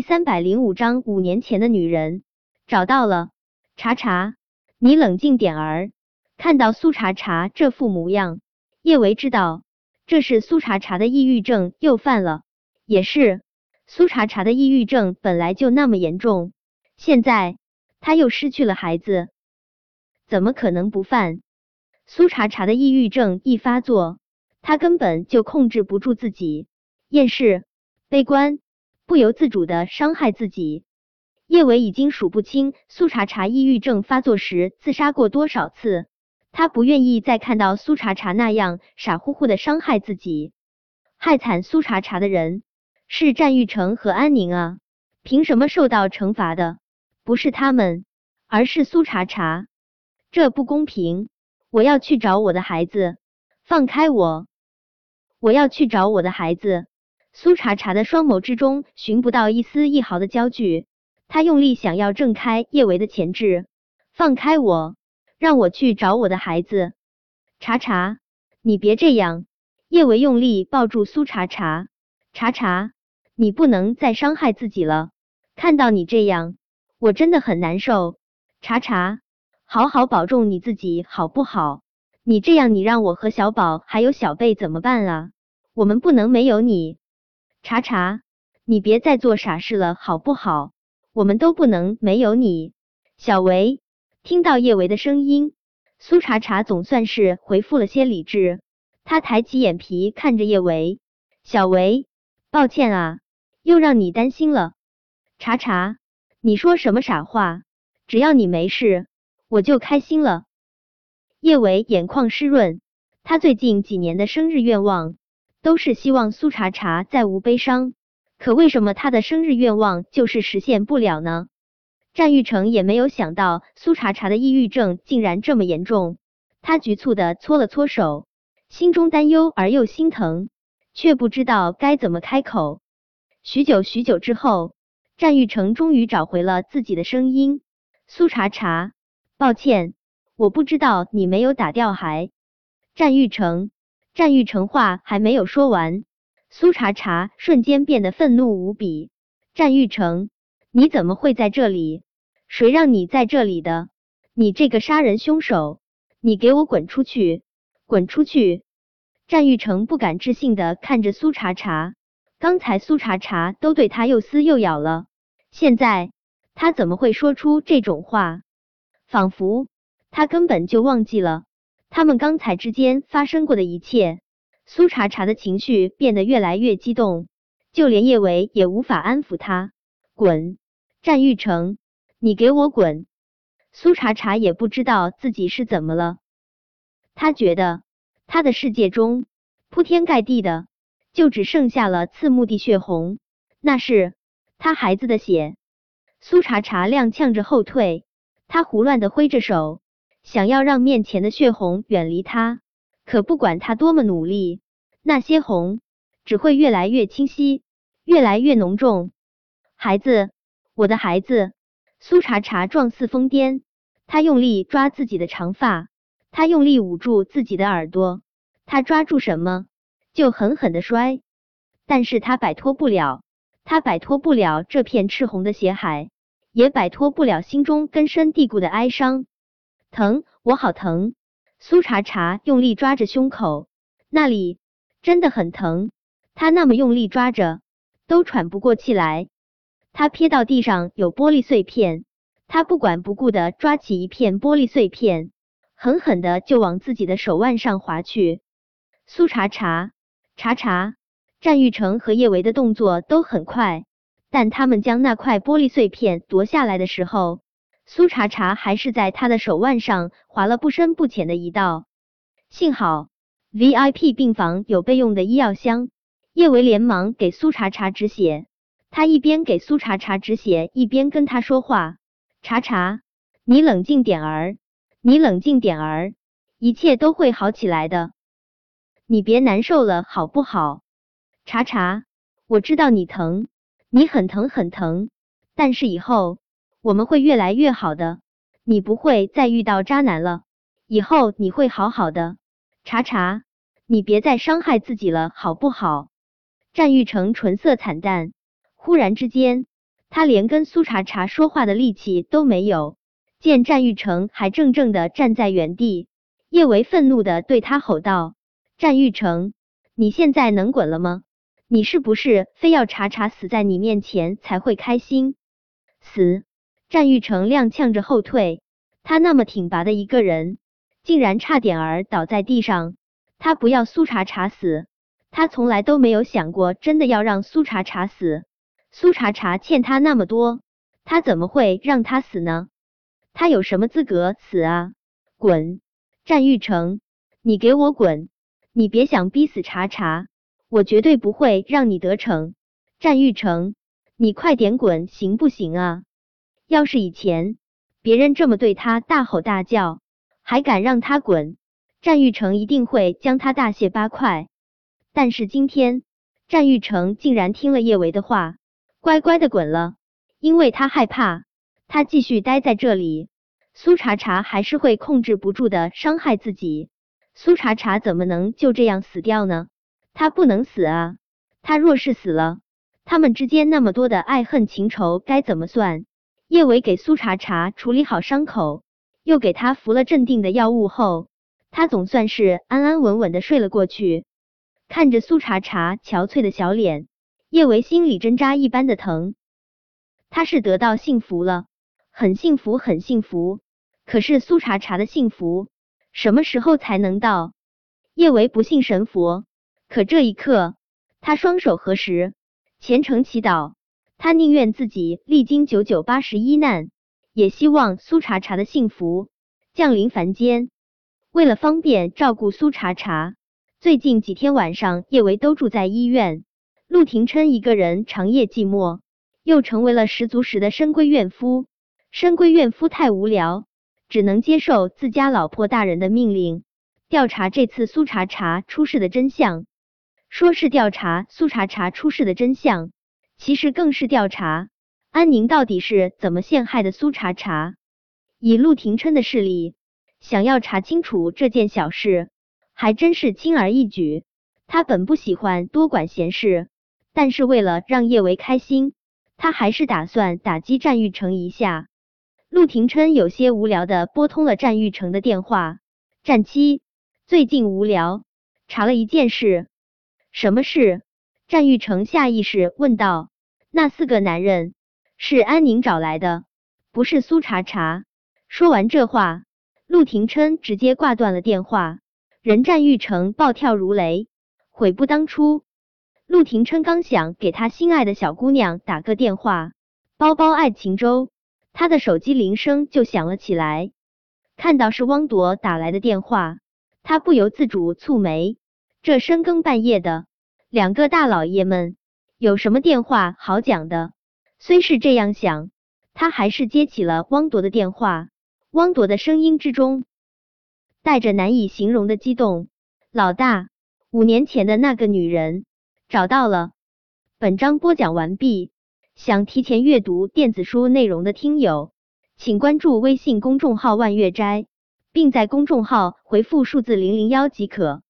第三百零五章，五年前的女人找到了。查查，你冷静点儿。看到苏查查这副模样，叶维知道这是苏查查的抑郁症又犯了。也是，苏查查的抑郁症本来就那么严重，现在他又失去了孩子，怎么可能不犯？苏查查的抑郁症一发作，他根本就控制不住自己，厌世、悲观，不由自主的伤害自己。叶伟已经数不清苏查查抑郁症发作时自杀过多少次，他不愿意再看到苏查查那样傻乎乎的伤害自己。害惨苏查查的人是战玉成和安宁啊，凭什么受到惩罚的不是他们，而是苏查查？这不公平！我要去找我的孩子，放开我！我要去找我的孩子。苏茶茶的双眸之中寻不到一丝一毫的焦距，他用力想要挣开叶维的钳制，放开我，让我去找我的孩子。茶茶，你别这样！叶维用力抱住苏茶茶，茶茶，你不能再伤害自己了。看到你这样，我真的很难受。茶茶。好好保重你自己，好不好？你这样，你让我和小宝还有小贝怎么办啊？我们不能没有你。查查，你别再做傻事了，好不好？我们都不能没有你。小维听到叶维的声音，苏查查总算是回复了些理智。他抬起眼皮看着叶维，小维，抱歉啊，又让你担心了。查查，你说什么傻话？只要你没事。我就开心了。叶维眼眶湿润，他最近几年的生日愿望都是希望苏茶茶再无悲伤，可为什么他的生日愿望就是实现不了呢？战玉成也没有想到苏茶茶的抑郁症竟然这么严重，他局促的搓了搓手，心中担忧而又心疼，却不知道该怎么开口。许久许久之后，战玉成终于找回了自己的声音：“苏茶茶。”抱歉，我不知道你没有打掉孩。战玉成，战玉成话还没有说完，苏茶茶瞬间变得愤怒无比。战玉成，你怎么会在这里？谁让你在这里的？你这个杀人凶手！你给我滚出去！滚出去！战玉成不敢置信的看着苏茶茶，刚才苏茶茶都对他又撕又咬了，现在他怎么会说出这种话？仿佛他根本就忘记了他们刚才之间发生过的一切。苏茶茶的情绪变得越来越激动，就连叶维也无法安抚他。滚，战玉成，你给我滚！苏茶茶也不知道自己是怎么了，他觉得他的世界中铺天盖地的就只剩下了刺目的血红，那是他孩子的血。苏茶茶踉跄着后退。他胡乱的挥着手，想要让面前的血红远离他，可不管他多么努力，那些红只会越来越清晰，越来越浓重。孩子，我的孩子！苏茶茶状似疯癫，他用力抓自己的长发，他用力捂住自己的耳朵，他抓住什么就狠狠的摔，但是他摆脱不了，他摆脱不了这片赤红的血海。也摆脱不了心中根深蒂固的哀伤，疼，我好疼。苏茶茶用力抓着胸口，那里真的很疼。他那么用力抓着，都喘不过气来。他瞥到地上有玻璃碎片，他不管不顾的抓起一片玻璃碎片，狠狠的就往自己的手腕上划去。苏茶茶，茶茶，战玉成和叶维的动作都很快。但他们将那块玻璃碎片夺下来的时候，苏茶茶还是在他的手腕上划了不深不浅的一道。幸好 VIP 病房有备用的医药箱，叶维连忙给苏茶茶止血。他一边给苏茶茶止血，一边跟他说话：“茶茶，你冷静点儿，你冷静点儿，一切都会好起来的。你别难受了，好不好？茶茶，我知道你疼。”你很疼很疼，但是以后我们会越来越好的，你不会再遇到渣男了，以后你会好好的。查查，你别再伤害自己了，好不好？战玉成唇色惨淡，忽然之间，他连跟苏茶茶说话的力气都没有。见战玉成还怔怔的站在原地，叶维愤怒的对他吼道：“战玉成，你现在能滚了吗？你是不是非要茶茶死在你面前才会开心？”死！战玉成踉跄着后退，他那么挺拔的一个人，竟然差点儿倒在地上。他不要苏茶茶死，他从来都没有想过真的要让苏茶茶死。苏茶茶欠他那么多，他怎么会让他死呢？他有什么资格死啊？滚！战玉成，你给我滚！你别想逼死茶茶，我绝对不会让你得逞。战玉成，你快点滚行不行啊？要是以前别人这么对他大吼大叫，还敢让他滚，战玉成一定会将他大卸八块。但是今天，战玉成竟然听了叶维的话，乖乖的滚了，因为他害怕。他继续待在这里，苏茶茶还是会控制不住的伤害自己。苏茶茶怎么能就这样死掉呢？他不能死啊！他若是死了，他们之间那么多的爱恨情仇该怎么算？叶伟给苏茶茶处理好伤口，又给他服了镇定的药物后，他总算是安安稳稳的睡了过去。看着苏茶茶憔悴的小脸，叶维心里针扎一般的疼。他是得到幸福了。很幸福，很幸福。可是苏茶茶的幸福什么时候才能到？叶维不信神佛，可这一刻，他双手合十，虔诚祈祷。他宁愿自己历经九九八十一难，也希望苏茶茶的幸福降临凡间。为了方便照顾苏茶茶，最近几天晚上，叶维都住在医院。陆廷琛一个人长夜寂寞，又成为了十足十的深闺怨夫。深闺怨夫太无聊，只能接受自家老婆大人的命令，调查这次苏茶茶出事的真相。说是调查苏茶茶出事的真相，其实更是调查安宁到底是怎么陷害的苏茶茶。以陆廷琛的势力，想要查清楚这件小事，还真是轻而易举。他本不喜欢多管闲事，但是为了让叶维开心，他还是打算打击战玉成一下。陆廷琛有些无聊的拨通了战玉成的电话。战七，最近无聊，查了一件事。什么事？战玉成下意识问道。那四个男人是安宁找来的，不是苏茶茶。说完这话，陆廷琛直接挂断了电话。人战玉成暴跳如雷，悔不当初。陆廷琛刚想给他心爱的小姑娘打个电话，包包爱情粥。他的手机铃声就响了起来，看到是汪铎打来的电话，他不由自主蹙眉。这深更半夜的，两个大老爷们有什么电话好讲的？虽是这样想，他还是接起了汪铎的电话。汪铎的声音之中带着难以形容的激动：“老大，五年前的那个女人找到了。”本章播讲完毕。想提前阅读电子书内容的听友，请关注微信公众号“万月斋”，并在公众号回复数字零零幺即可。